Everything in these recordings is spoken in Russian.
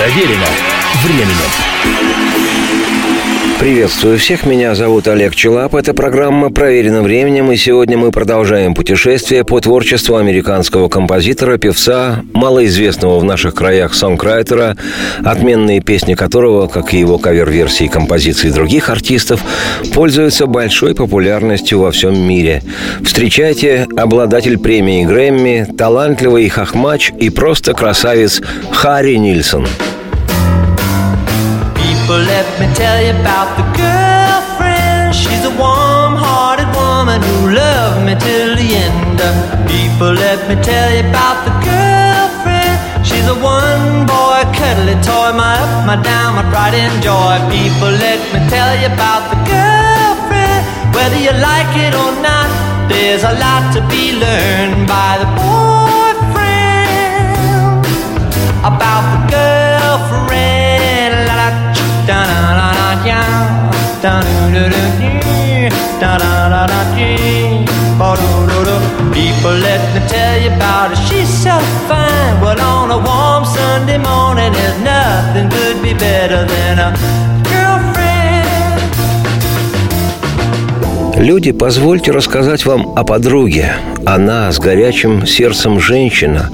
Проверено временем. Приветствую всех, меня зовут Олег Челап. Это программа «Проверено временем», и сегодня мы продолжаем путешествие по творчеству американского композитора, певца, малоизвестного в наших краях сонграйтера, отменные песни которого, как и его кавер-версии композиций других артистов, пользуются большой популярностью во всем мире. Встречайте обладатель премии Грэмми, талантливый хохмач и просто красавец Харри Нильсон – But let me tell you about the girlfriend. She's a warm hearted woman who loved me till the end. People, let me tell you about the girlfriend. She's a one boy cuddly toy, my up, my down, my pride and joy. People, let me tell you about the girlfriend. Whether you like it or not, there's a lot to be learned by the boyfriend. People, let me tell you about her. She's so fine. Well, on a warm Sunday morning, there's nothing could be better than a. Люди, позвольте рассказать вам о подруге. Она с горячим сердцем женщина,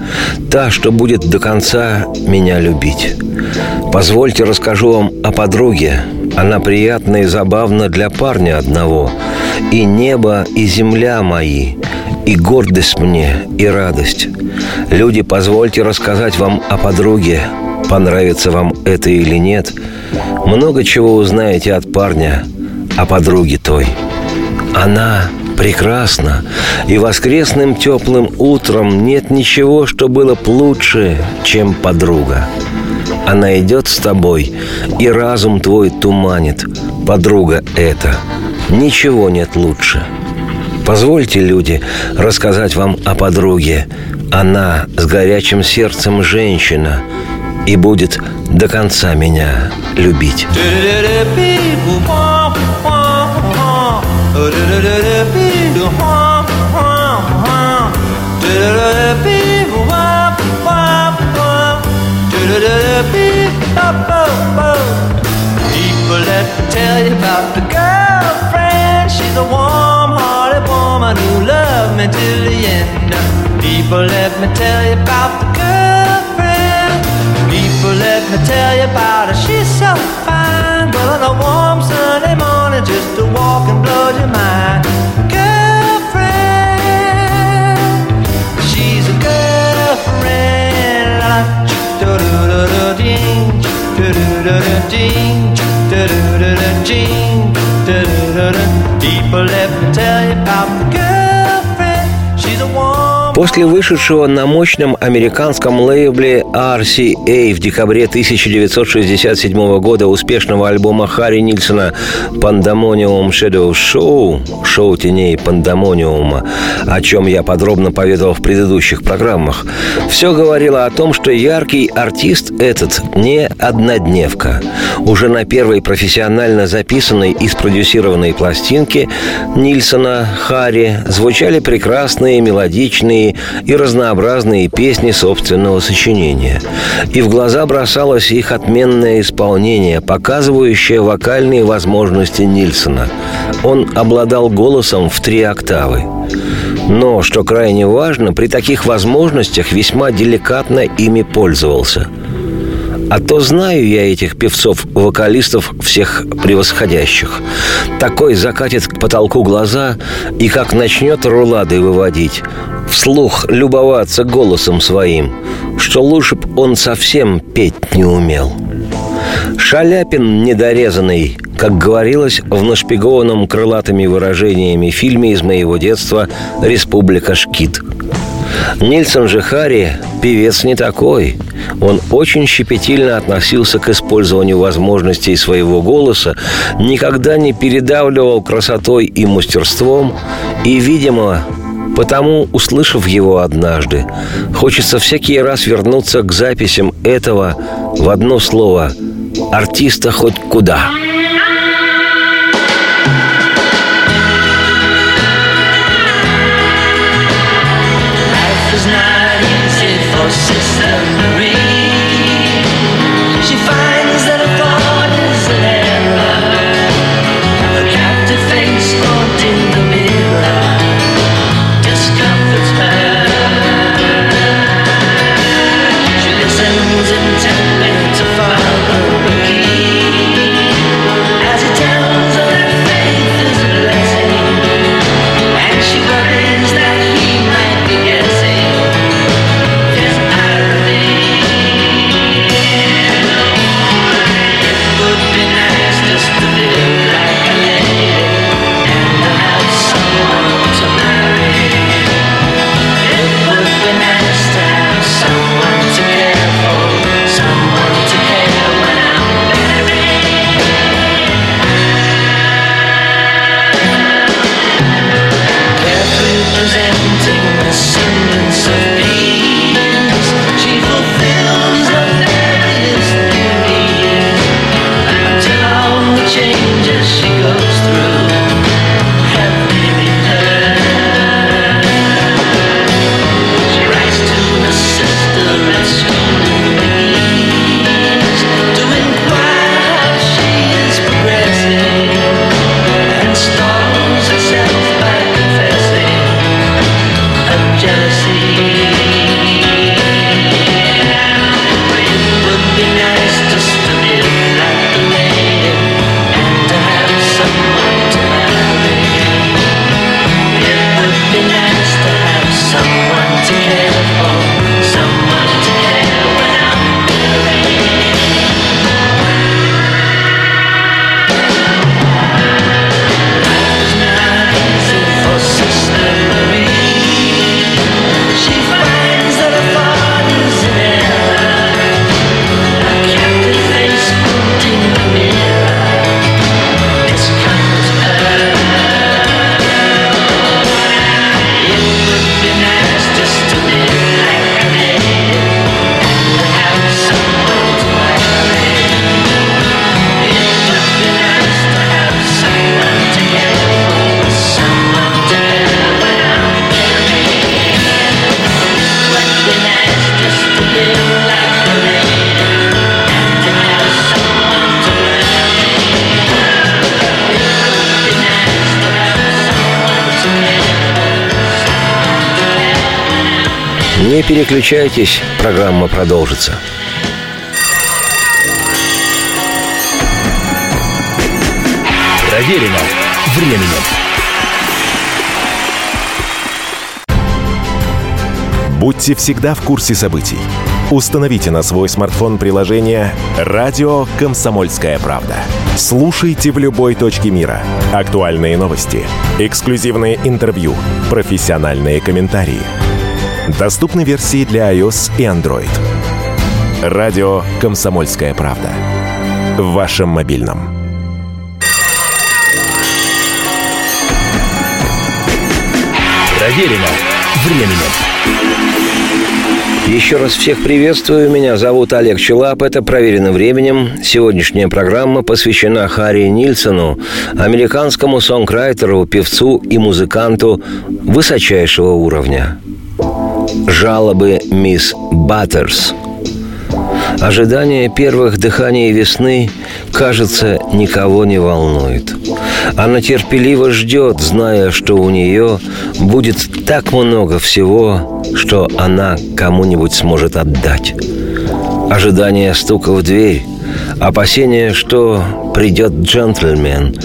та, что будет до конца меня любить. Позвольте расскажу вам о подруге. Она приятна и забавна для парня одного. И небо, и земля мои, и гордость мне, и радость. Люди, позвольте рассказать вам о подруге. Понравится вам это или нет. Много чего узнаете от парня, о подруге той. Она прекрасна, и воскресным теплым утром нет ничего, что было б лучше, чем подруга. Она идет с тобой, и разум твой туманит. Подруга эта. Ничего нет лучше. Позвольте, люди, рассказать вам о подруге. Она с горячим сердцем женщина и будет до конца меня любить. Tell you about the girlfriend. She's a warm-hearted woman who loved me till the end. People, let me tell you about the girlfriend. People, let me tell you about her. She's so fine. Well, on a warm Sunday morning, just to walk and blow your mind. Girlfriend, she's a girlfriend. La, do do do do ding. People, Jean. People have После вышедшего на мощном американском лейбле RCA в декабре 1967 года успешного альбома Харри Нильсона «Пандамониум Shadow Show» «Шоу теней Пандамониума», о чем я подробно поведал в предыдущих программах, все говорило о том, что яркий артист этот не однодневка. Уже на первой профессионально записанной и спродюсированной пластинке Нильсона Харри звучали прекрасные мелодичные и разнообразные песни собственного сочинения. И в глаза бросалось их отменное исполнение, показывающее вокальные возможности Нильсона. Он обладал голосом в три октавы. Но, что крайне важно, при таких возможностях весьма деликатно ими пользовался – а то знаю я этих певцов-вокалистов всех превосходящих. Такой закатит к потолку глаза и как начнет рулады выводить, вслух любоваться голосом своим, что лучше б он совсем петь не умел. Шаляпин недорезанный, как говорилось в нашпигованном крылатыми выражениями фильме из моего детства «Республика Шкит». Нильсон же певец не такой. Он очень щепетильно относился к использованию возможностей своего голоса, никогда не передавливал красотой и мастерством, и, видимо, Потому, услышав его однажды, хочется всякий раз вернуться к записям этого в одно слово «артиста хоть куда». Переключайтесь, программа продолжится. Проверено временем. Будьте всегда в курсе событий. Установите на свой смартфон приложение «Радио Комсомольская правда». Слушайте в любой точке мира. Актуальные новости, эксклюзивные интервью, профессиональные комментарии. Доступны версии для iOS и Android. Радио «Комсомольская правда». В вашем мобильном. Проверено временем. Еще раз всех приветствую. Меня зовут Олег Челап. Это «Проверено временем». Сегодняшняя программа посвящена Харри Нильсону, американскому сонграйтеру, певцу и музыканту высочайшего уровня. Жалобы мисс Баттерс – Ожидание первых дыханий весны, кажется, никого не волнует. Она терпеливо ждет, зная, что у нее будет так много всего, что она кому-нибудь сможет отдать. Ожидание стука в дверь, опасение, что придет джентльмен,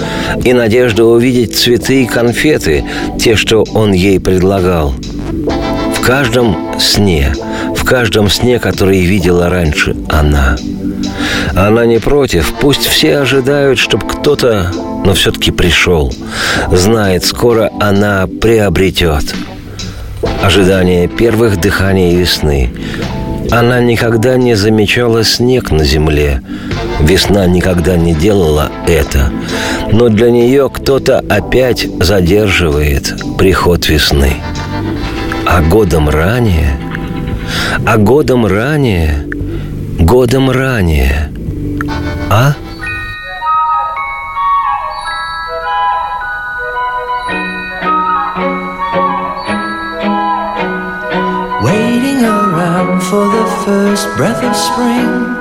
и надежда увидеть цветы и конфеты, те, что он ей предлагал. В каждом сне – в каждом сне, который видела раньше она. Она не против, пусть все ожидают, чтобы кто-то, но все-таки пришел. Знает, скоро она приобретет. Ожидание первых дыханий весны. Она никогда не замечала снег на земле. Весна никогда не делала это. Но для нее кто-то опять задерживает приход весны. А годом ранее – а годом ранее, годом ранее, а? Waiting around for the first breath of spring.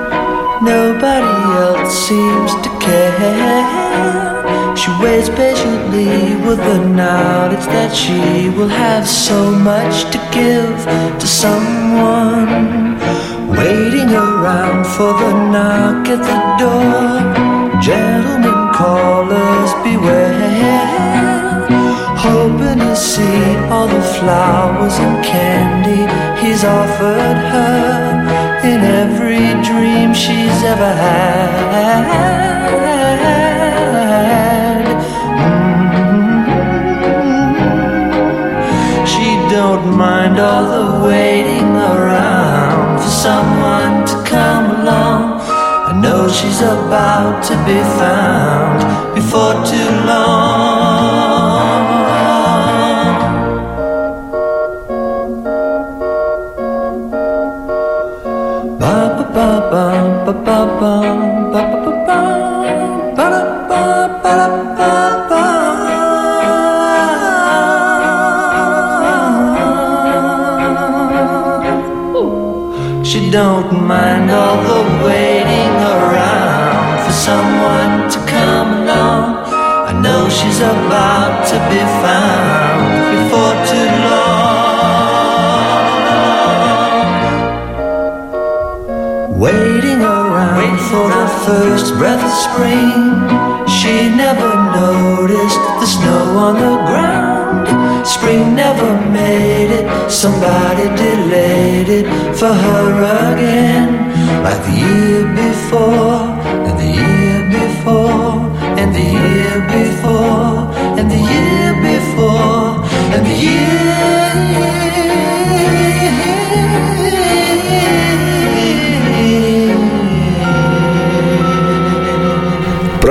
Nobody else seems to care. She waits patiently with the knowledge that she will have so much to give to someone. Waiting around for the knock at the door. Gentlemen callers beware. Hoping to see all the flowers and candy he's offered her in every dream she's ever had. Mind all the waiting around for someone to come along. I know she's about to be found before too long. Don't mind all the waiting around for someone to come along. I know she's about to be found before too long. Waiting around Wait for the first breath of spring. She never noticed the snow on the ground. Spring never made it, somebody delayed it for her again. Like the year before, and the year before, and the year before, and the year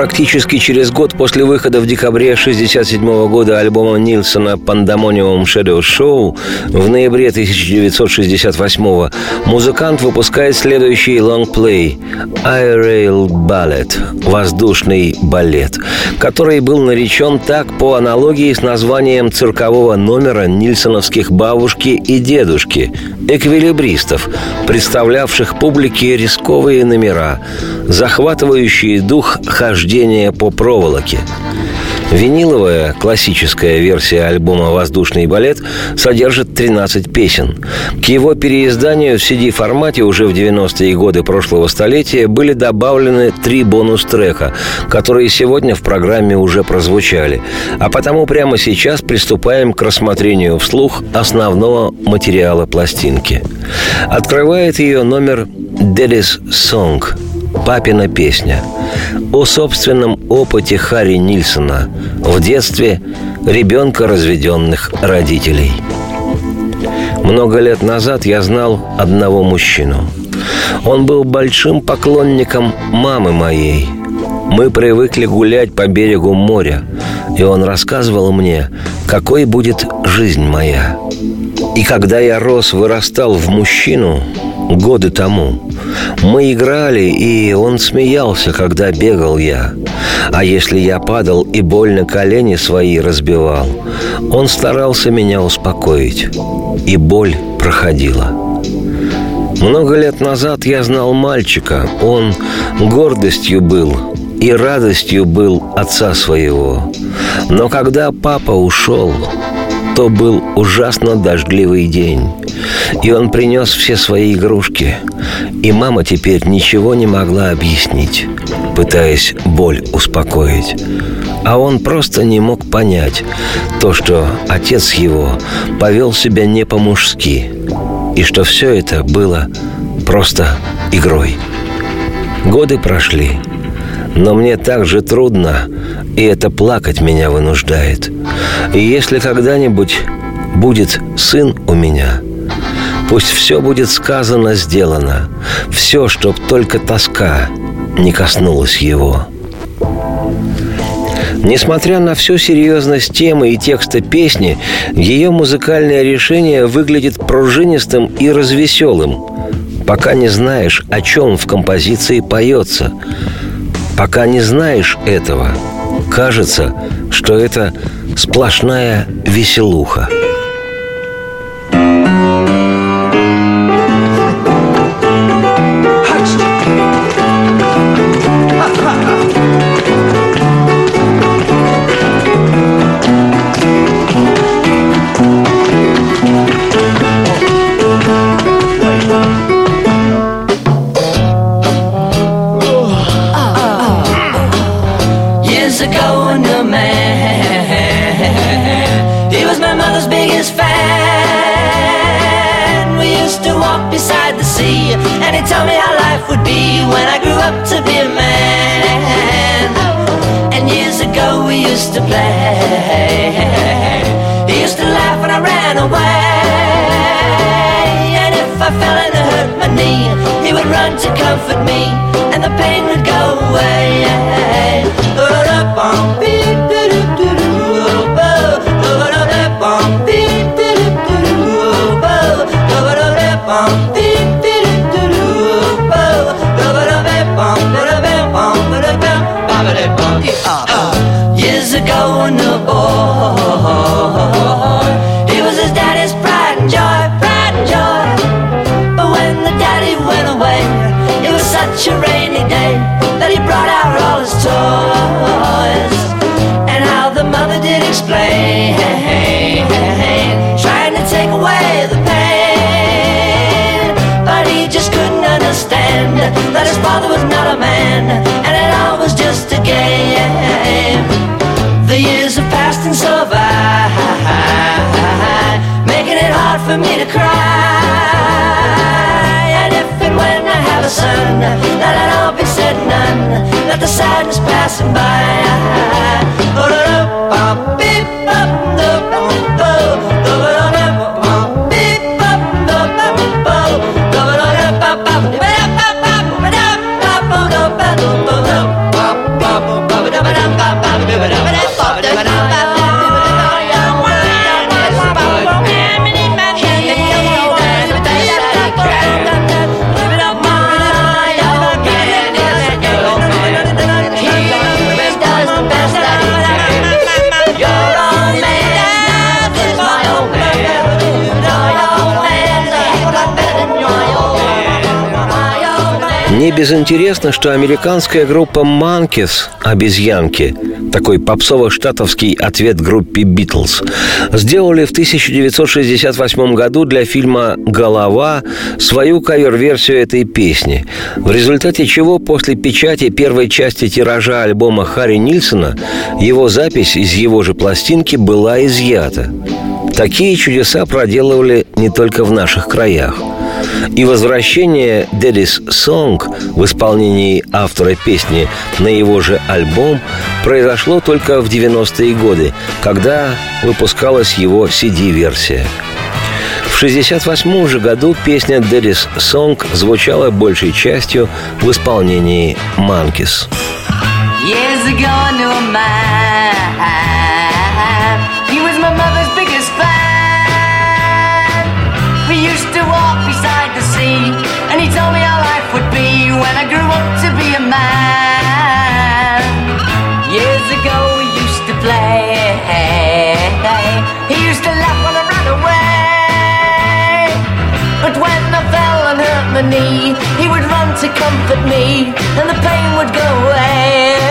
Практически через год после выхода в декабре 1967 года альбома Нильсона «Pandemonium Shadow Show» в ноябре 1968 музыкант выпускает следующий лонгплей «Aerial Ballet» – «Воздушный балет», который был наречен так по аналогии с названием циркового номера нильсоновских «Бабушки и дедушки» – эквилибристов, представлявших публике рисковые номера, захватывающие дух хождения хождения по проволоке. Виниловая классическая версия альбома «Воздушный балет» содержит 13 песен. К его переизданию в CD-формате уже в 90-е годы прошлого столетия были добавлены три бонус-трека, которые сегодня в программе уже прозвучали. А потому прямо сейчас приступаем к рассмотрению вслух основного материала пластинки. Открывает ее номер «Daddy's Song» – «Папина песня» о собственном опыте Харри Нильсона в детстве ребенка разведенных родителей. Много лет назад я знал одного мужчину. Он был большим поклонником мамы моей. Мы привыкли гулять по берегу моря, и он рассказывал мне, какой будет жизнь моя. И когда я рос, вырастал в мужчину годы тому, мы играли, и он смеялся, когда бегал я. А если я падал и больно колени свои разбивал, он старался меня успокоить, и боль проходила. Много лет назад я знал мальчика, он гордостью был и радостью был отца своего. Но когда папа ушел, то был ужасно дождливый день. И он принес все свои игрушки. И мама теперь ничего не могла объяснить, пытаясь боль успокоить. А он просто не мог понять то, что отец его повел себя не по-мужски, и что все это было просто игрой. Годы прошли, но мне так же трудно, и это плакать меня вынуждает. И если когда-нибудь будет сын у меня, пусть все будет сказано, сделано, все, чтоб только тоска не коснулась его. Несмотря на всю серьезность темы и текста песни, ее музыкальное решение выглядит пружинистым и развеселым, пока не знаешь, о чем в композиции поется – Пока не знаешь этого, кажется, что это сплошная веселуха. up to be a man. And years ago we used to play. He used to laugh when I ran away. And if I fell and I hurt my knee, he would run to comfort me, and the pain would go away. But up on beat. it up. Uh, years ago when the boy, he was his daddy's pride and joy, pride and joy. But when the daddy went away, it was such a rainy day that he brought out all his toys. And how the mother did explain, trying to take away the pain. But he just couldn't understand that his father was not a man. For me to cry. And if and when I have a son, that I'll be said none, let the sadness passing by. Oh, Не безинтересно, что американская группа Monkeys «Обезьянки» такой попсово-штатовский ответ группе «Битлз» сделали в 1968 году для фильма «Голова» свою кавер-версию этой песни, в результате чего после печати первой части тиража альбома Харри Нильсона его запись из его же пластинки была изъята. Такие чудеса проделывали не только в наших краях – и возвращение Daddy's Song в исполнении автора песни на его же альбом произошло только в 90-е годы, когда выпускалась его CD-версия. В 1968 же году песня «Daddy's Song» звучала большей частью в исполнении «Monkeys». Years ago to comfort me, and the pain would go away.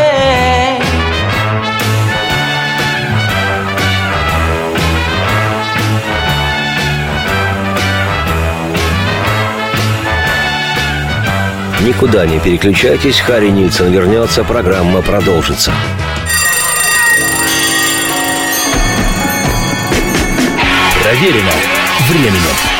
Никуда не переключайтесь, Харри Нильсон вернется, программа продолжится. Проверено временем.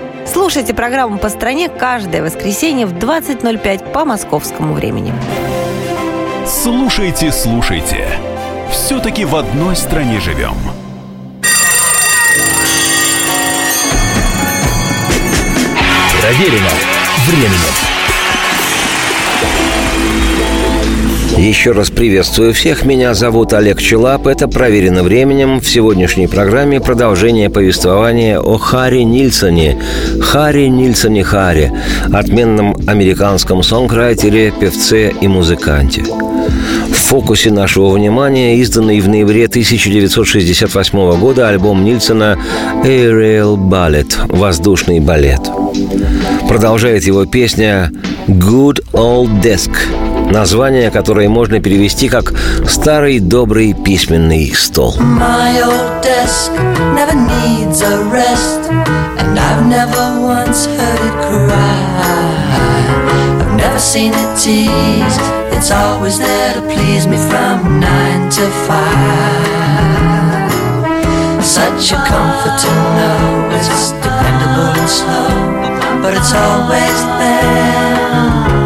Слушайте программу «По стране» каждое воскресенье в 20.05 по московскому времени. Слушайте, слушайте. Все-таки в одной стране живем. Проверено временем. Еще раз приветствую всех. Меня зовут Олег Челап. Это «Проверено временем». В сегодняшней программе продолжение повествования о Харри Нильсоне. Харри Нильсоне Харри, отменном американском сонграйтере, певце и музыканте. В фокусе нашего внимания изданный в ноябре 1968 года альбом Нильсона «Aerial Ballet» – «Воздушный балет». Продолжает его песня «Good Old Desk», название которое можно перевести как «старый добрый письменный стол». Seen it tease, it's always there to please me from nine to five. Such a comfort to know it's dependable and slow, but it's always there.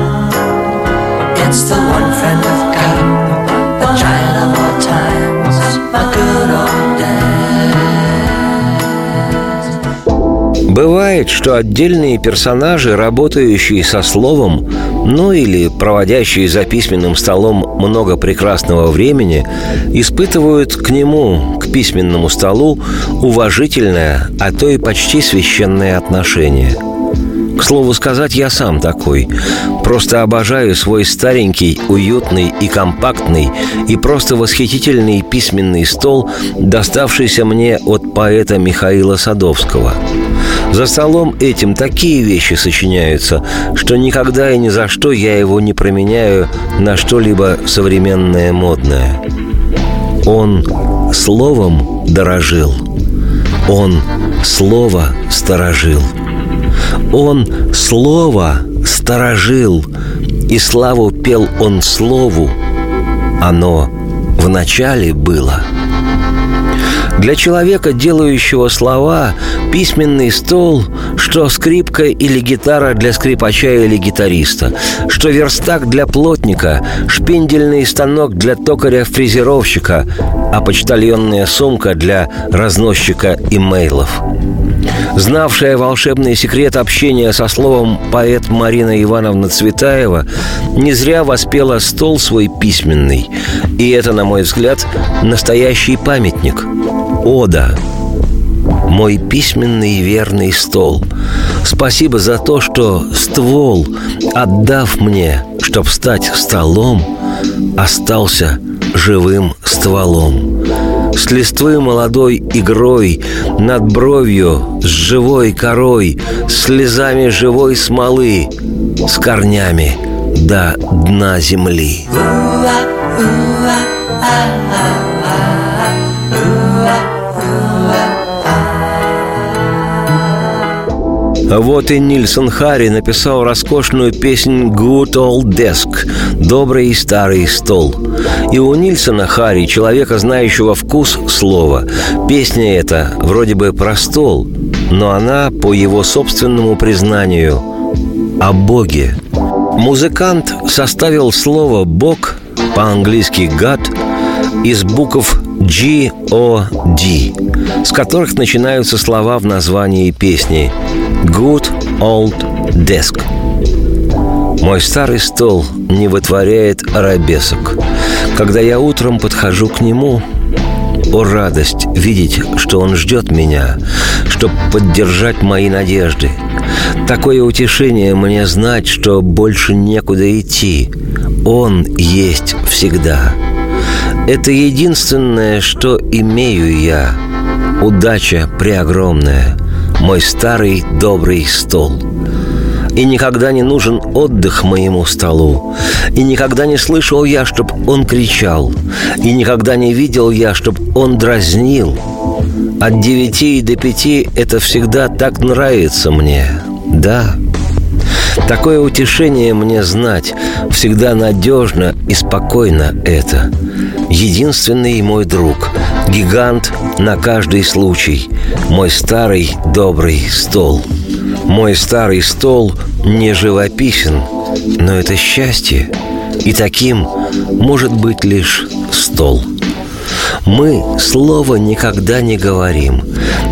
It's the one friend I've got, the giant of all times, my good old. Бывает, что отдельные персонажи, работающие со словом, ну или проводящие за письменным столом много прекрасного времени, испытывают к нему, к письменному столу, уважительное, а то и почти священное отношение. К слову сказать, я сам такой. Просто обожаю свой старенький, уютный и компактный и просто восхитительный письменный стол, доставшийся мне от поэта Михаила Садовского. За столом этим такие вещи сочиняются, что никогда и ни за что я его не променяю на что-либо современное модное. Он словом дорожил. Он слово сторожил. Он слово сторожил, и славу пел он слову. Оно в начале было – для человека, делающего слова, письменный стол, что скрипка или гитара для скрипача или гитариста, что верстак для плотника, шпиндельный станок для токаря-фрезеровщика, а почтальонная сумка для разносчика имейлов. Знавшая волшебный секрет общения со словом поэт Марина Ивановна Цветаева не зря воспела стол свой письменный. И это, на мой взгляд, настоящий памятник. Ода. Мой письменный верный стол. Спасибо за то, что ствол, отдав мне, чтоб стать столом, остался живым стволом с листвы молодой игрой, над бровью с живой корой, слезами живой смолы, с корнями до дна земли. Вот и Нильсон Харри написал роскошную песнь «Good Old Desk» – «Добрый старый стол». И у Нильсона Харри, человека, знающего вкус слова, песня эта вроде бы про стол, но она, по его собственному признанию, о Боге. Музыкант составил слово «Бог» по-английски «God» из букв G-O-D, с которых начинаются слова в названии песни «Good Old Desk». Мой старый стол не вытворяет арабесок. Когда я утром подхожу к нему, о радость видеть, что он ждет меня, чтобы поддержать мои надежды. Такое утешение мне знать, что больше некуда идти. Он есть всегда. Это единственное, что имею я. Удача преогромная. Мой старый добрый стол. И никогда не нужен отдых моему столу. И никогда не слышал я, чтоб он кричал. И никогда не видел я, чтоб он дразнил. От девяти до пяти это всегда так нравится мне. Да, Такое утешение мне знать всегда надежно и спокойно это. Единственный мой друг, гигант на каждый случай, мой старый добрый стол. Мой старый стол не живописен, но это счастье, и таким может быть лишь стол. Мы слова никогда не говорим,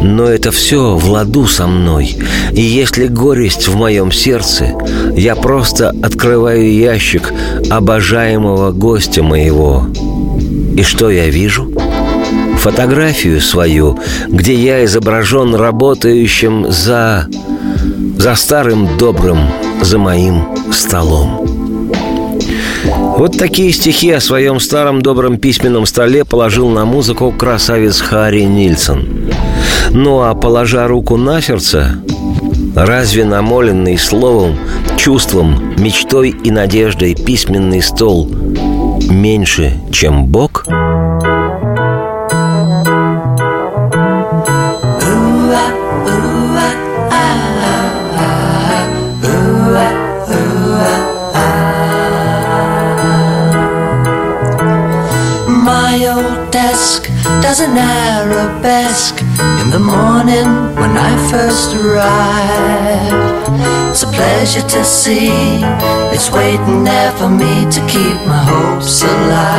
но это все в ладу со мной. И если горесть в моем сердце, я просто открываю ящик обожаемого гостя моего. И что я вижу? Фотографию свою, где я изображен работающим за... за старым добрым, за моим столом. Вот такие стихи о своем старом добром письменном столе положил на музыку красавец Харри Нильсон. Ну а положа руку на сердце, разве намоленный словом, чувством, мечтой и надеждой письменный стол меньше, чем Бог – pleasure to see it's waiting there for me to keep my hopes alive.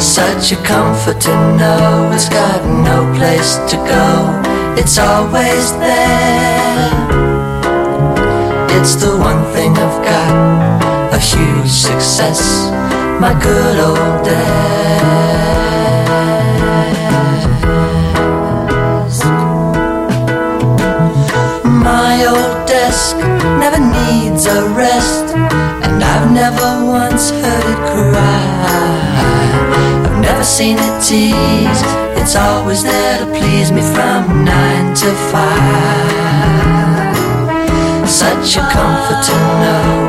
Such a comfort to know it's got no place to go, it's always there. It's the one thing I've got, a huge success, my good old dad. desk never needs a rest, and I've never once heard it cry. I've never seen it tease. it's always there to please me from nine to five. Such a comfort to know.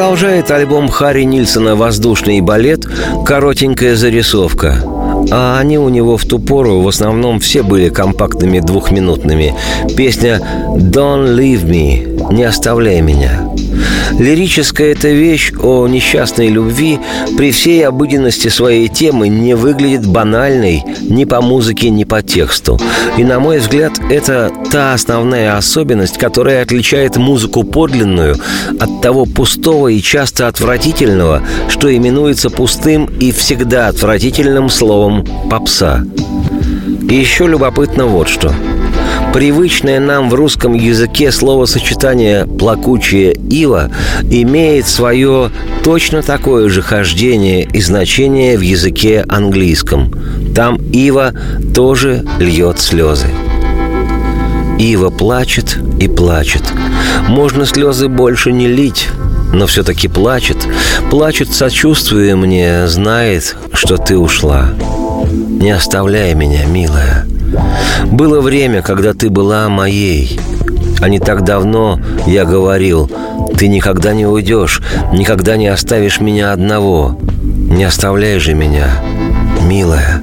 Продолжает альбом Харри Нильсона «Воздушный балет» коротенькая зарисовка. А они у него в ту пору в основном все были компактными двухминутными. Песня «Don't leave me» «Не оставляй меня». Лирическая эта вещь о несчастной любви при всей обыденности своей темы не выглядит банальной ни по музыке, ни по тексту. И, на мой взгляд, это та основная особенность, которая отличает музыку подлинную от того пустого и часто отвратительного, что именуется пустым и всегда отвратительным словом «попса». И еще любопытно вот что – Привычное нам в русском языке словосочетание «плакучая ива» имеет свое точно такое же хождение и значение в языке английском. Там ива тоже льет слезы. Ива плачет и плачет. Можно слезы больше не лить, но все-таки плачет. Плачет, сочувствуя мне, знает, что ты ушла. Не оставляй меня, милая. Было время, когда ты была моей. А не так давно я говорил, ты никогда не уйдешь, никогда не оставишь меня одного. Не оставляй же меня, милая.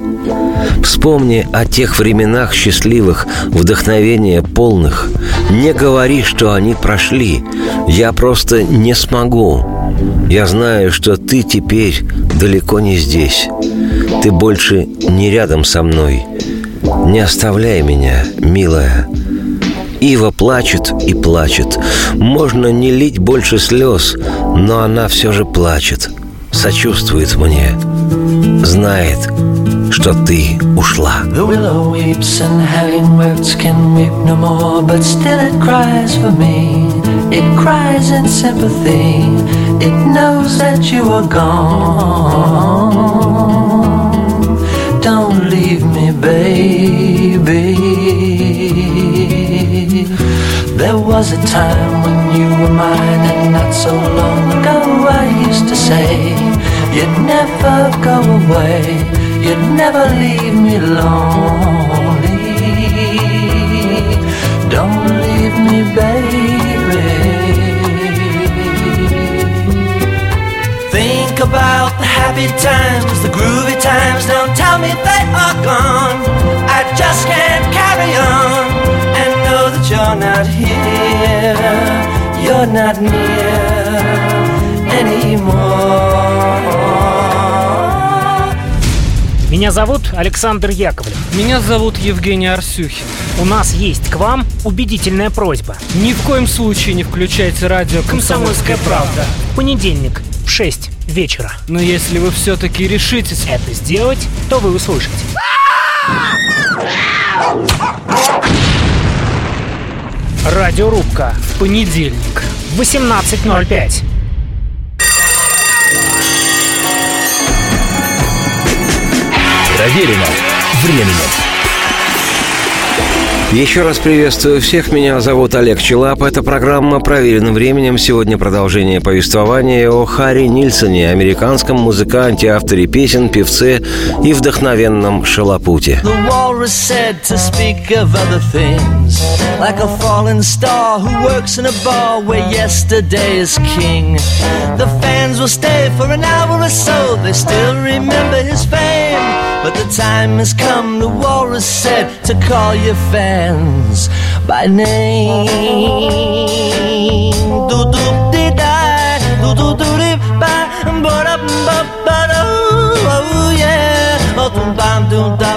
Вспомни о тех временах счастливых, вдохновения полных. Не говори, что они прошли. Я просто не смогу. Я знаю, что ты теперь далеко не здесь. Ты больше не рядом со мной. Не оставляй меня, милая. Ива плачет и плачет. Можно не лить больше слез, но она все же плачет. Сочувствует мне. Знает, что ты ушла. It cries in sympathy. It knows that you are gone. Baby. There was a time when you were mine, and not so long ago I used to say you'd never go away, you'd never leave me lonely. Don't leave me, baby. Think about happy times, the groovy times. Don't tell me they are gone. I just can't carry on and know that you're not here. You're not near anymore. Меня зовут Александр Яковлев. Меня зовут Евгений Арсюхин. У нас есть к вам убедительная просьба. Ни в коем случае не включайте радио «Комсомольская правда». В понедельник в 6 вечера. Но если вы все-таки решитесь... Это сделать, то вы услышите. Радиорубка В понедельник. в 18.05. Проверено временем. Еще раз приветствую всех. Меня зовут Олег Челап. Это программа «Проверенным временем». Сегодня продолжение повествования о Харри Нильсоне, американском музыканте, авторе песен, певце и вдохновенном шалопуте. But the time has come, the walrus said, to call your fans by name. Do do di da, do do do di ba, ba da ba oh yeah, oh dum bam dum ba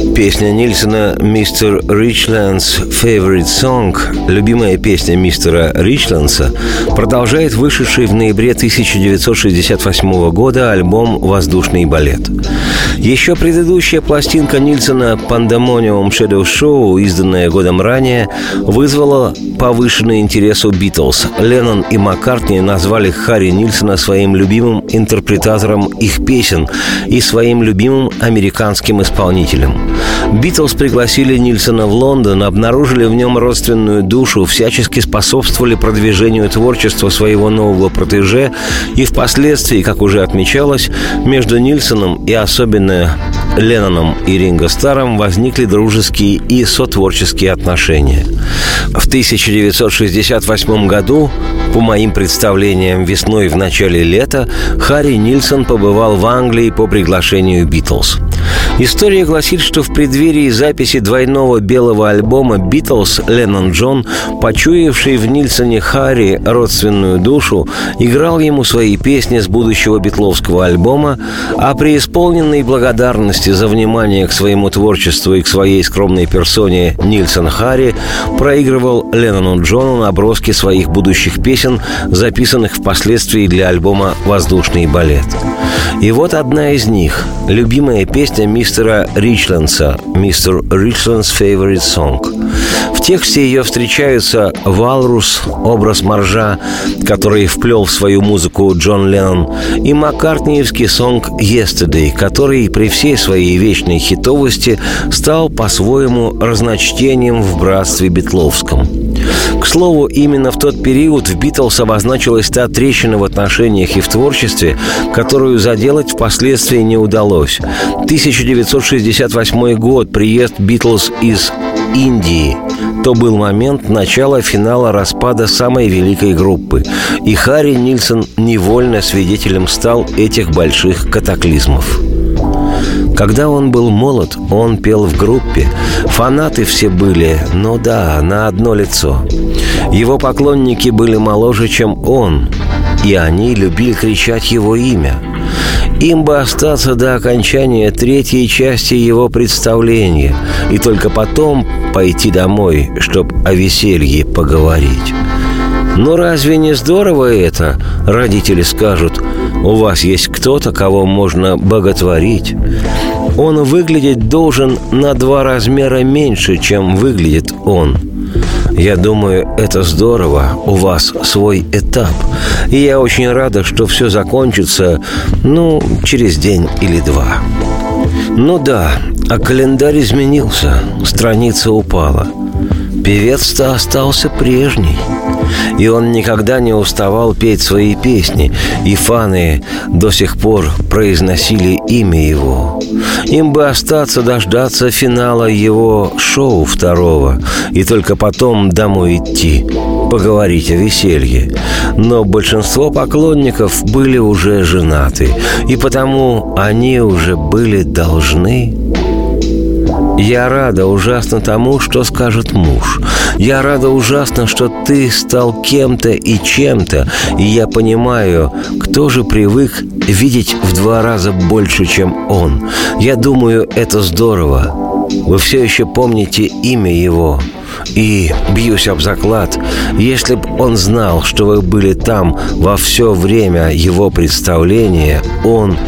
Песня Нильсона «Мистер Ричлендс Favorite Song» любимая песня мистера Ричлендса продолжает вышедший в ноябре 1968 года альбом «Воздушный балет». Еще предыдущая пластинка Нильсона «Pandemonium Shadow Show», изданная годом ранее, вызвала повышенный интерес у Битлз. Леннон и Маккартни назвали Харри Нильсона своим любимым интерпретатором их песен и своим любимым американским исполнителем. Битлз пригласили Нильсона в Лондон, обнаружили в нем родственную душу, всячески способствовали продвижению творчества своего нового протеже и впоследствии, как уже отмечалось, между Нильсоном и особенно Ленноном и Ринго Старом возникли дружеские и сотворческие отношения. В 1968 году, по моим представлениям весной в начале лета, Харри Нильсон побывал в Англии по приглашению Битлз. История гласит, что в преддверии записи двойного белого альбома «Битлз» Леннон Джон, почуявший в Нильсоне Харри родственную душу, играл ему свои песни с будущего битловского альбома, а при исполненной благодарности за внимание к своему творчеству и к своей скромной персоне Нильсон Харри проигрывал Леннону Джону наброски своих будущих песен, записанных впоследствии для альбома «Воздушный балет». И вот одна из них, любимая песня мистера Ричлендса, мистер Ричлендс Favorite Song. В тексте ее встречаются «Валрус», образ моржа, который вплел в свою музыку Джон Леннон, и маккартниевский сонг «Yesterday», который при всей своей вечной хитовости стал по-своему разночтением в братстве Бетловском. К слову, именно в тот период в Битлз обозначилась та трещина в отношениях и в творчестве, которую заделать впоследствии не удалось. 1968 год, приезд Битлз из Индии. То был момент начала финала распада самой великой группы. И Харри Нильсон невольно свидетелем стал этих больших катаклизмов. Когда он был молод, он пел в группе. Фанаты все были, ну да, на одно лицо. Его поклонники были моложе, чем он, и они любили кричать его имя. Им бы остаться до окончания третьей части его представления и только потом пойти домой, чтобы о веселье поговорить. Но разве не здорово это? Родители скажут, у вас есть кто-то, кого можно боготворить. Он выглядеть должен на два размера меньше, чем выглядит он. Я думаю, это здорово. У вас свой этап. И я очень рада, что все закончится, ну, через день или два. Ну да, а календарь изменился, страница упала. Певец-то остался прежний. И он никогда не уставал петь свои песни, и фаны до сих пор произносили имя его. Им бы остаться дождаться финала его шоу второго, и только потом домой идти, поговорить о веселье. Но большинство поклонников были уже женаты, и потому они уже были должны я рада ужасно тому, что скажет муж. Я рада ужасно, что ты стал кем-то и чем-то, и я понимаю, кто же привык видеть в два раза больше, чем он. Я думаю, это здорово. Вы все еще помните имя его. И, бьюсь об заклад, если бы он знал, что вы были там во все время его представления, он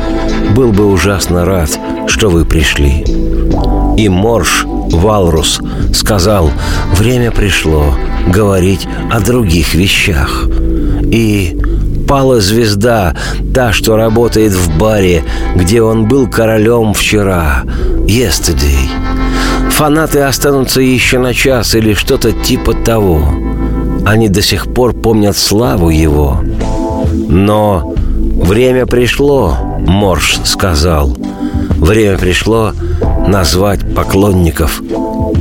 был бы ужасно рад, что вы пришли. И Морж, Валрус, сказал, время пришло говорить о других вещах. И пала звезда, та, что работает в баре, где он был королем вчера, yesterday. Фанаты останутся еще на час или что-то типа того. Они до сих пор помнят славу его. Но время пришло, Морш сказал. Время пришло назвать поклонников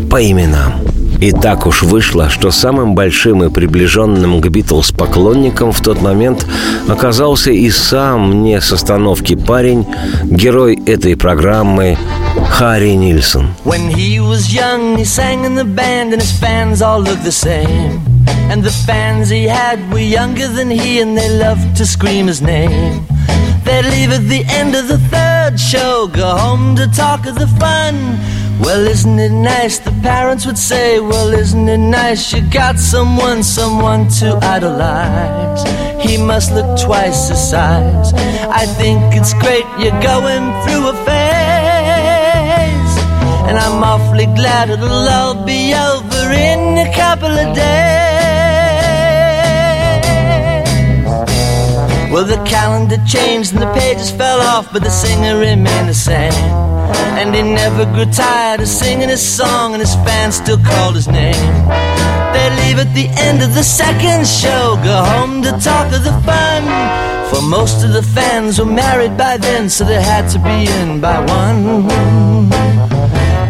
по именам. И так уж вышло, что самым большим и приближенным к Битлз поклонником в тот момент оказался и сам не с остановки парень, герой этой программы Харри Нильсон. And the fans he had were younger than he, and they loved to scream his name. They'd leave at the end of the third show, go home to talk of the fun. Well, isn't it nice? The parents would say, Well, isn't it nice? You got someone, someone to idolize. He must look twice the size. I think it's great you're going through a phase. And I'm awfully glad it'll all be over in a couple of days. Well, the calendar changed and the pages fell off, but the singer remained the same. And he never grew tired of singing his song, and his fans still called his name. They leave at the end of the second show, go home to talk of the fun. For most of the fans were married by then, so they had to be in by one.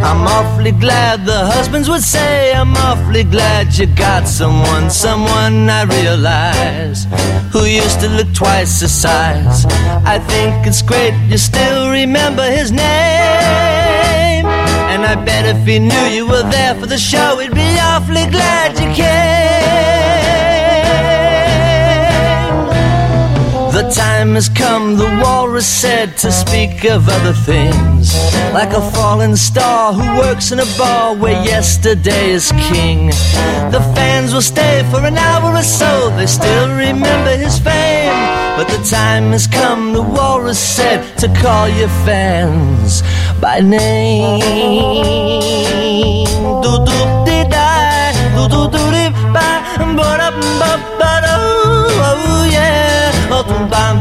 I'm awfully glad the husbands would say, I'm awfully glad you got someone, someone I realize who used to look twice the size. I think it's great you still remember his name. And I bet if he knew you were there for the show, he'd be awfully glad you came. The time has come, the walrus said, to speak of other things. Like a fallen star who works in a bar where yesterday is king. The fans will stay for an hour or so, they still remember his fame. But the time has come, the walrus said, to call your fans by name. Do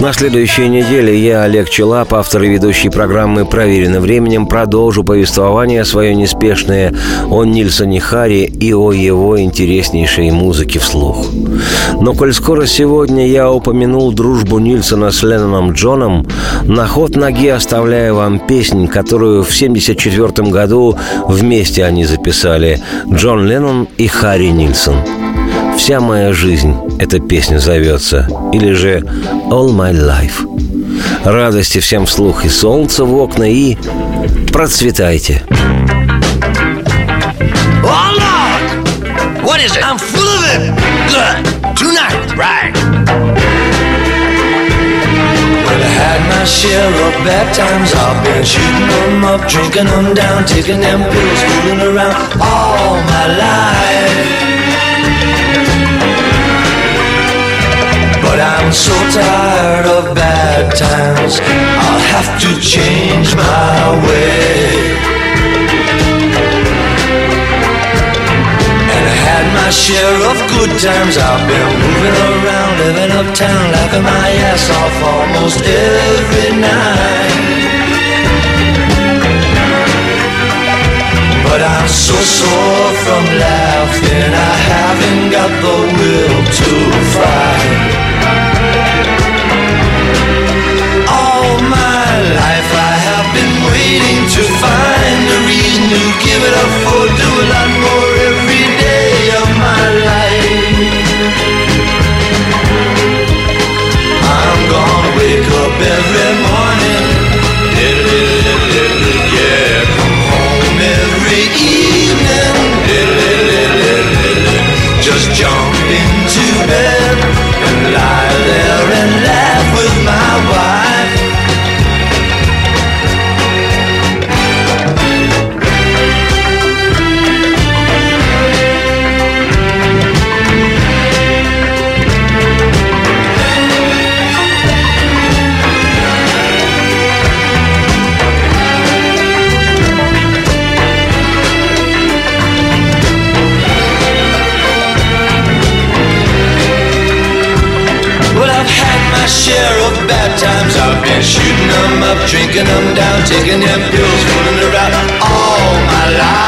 На следующей неделе я, Олег Челап, автор и ведущий программы «Проверено временем», продолжу повествование свое неспешное о Нильсоне Харри и о его интереснейшей музыке вслух. Но коль скоро сегодня я упомянул дружбу Нильсона с Ленноном Джоном, на ход ноги оставляю вам песнь, которую в 1974 году вместе они записали Джон Леннон и Харри Нильсон. «Вся моя жизнь» эта песня зовется, или же «All my life». Радости всем вслух и солнца в окна, и процветайте. Oh Lord! What is it? I'm full of it. Good. Tonight. Right. Well, I had my share of bad times. I've been shooting them up, drinking them down, taking them pills, fooling around all my life. But I'm so tired of bad times. I'll have to change my way. And I had my share of good times. I've been moving around, living uptown, laughing my ass off almost every night. But I'm so sore from laughing, I haven't got the will to fight. To find a reason to give it up for, do them up, drinking them down, taking them pills, fooling around all my life.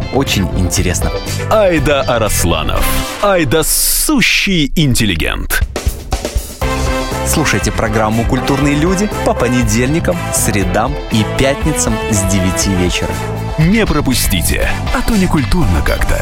очень интересно. Айда Арасланов. Айда сущий интеллигент. Слушайте программу «Культурные люди» по понедельникам, средам и пятницам с 9 вечера. Не пропустите, а то не культурно как-то.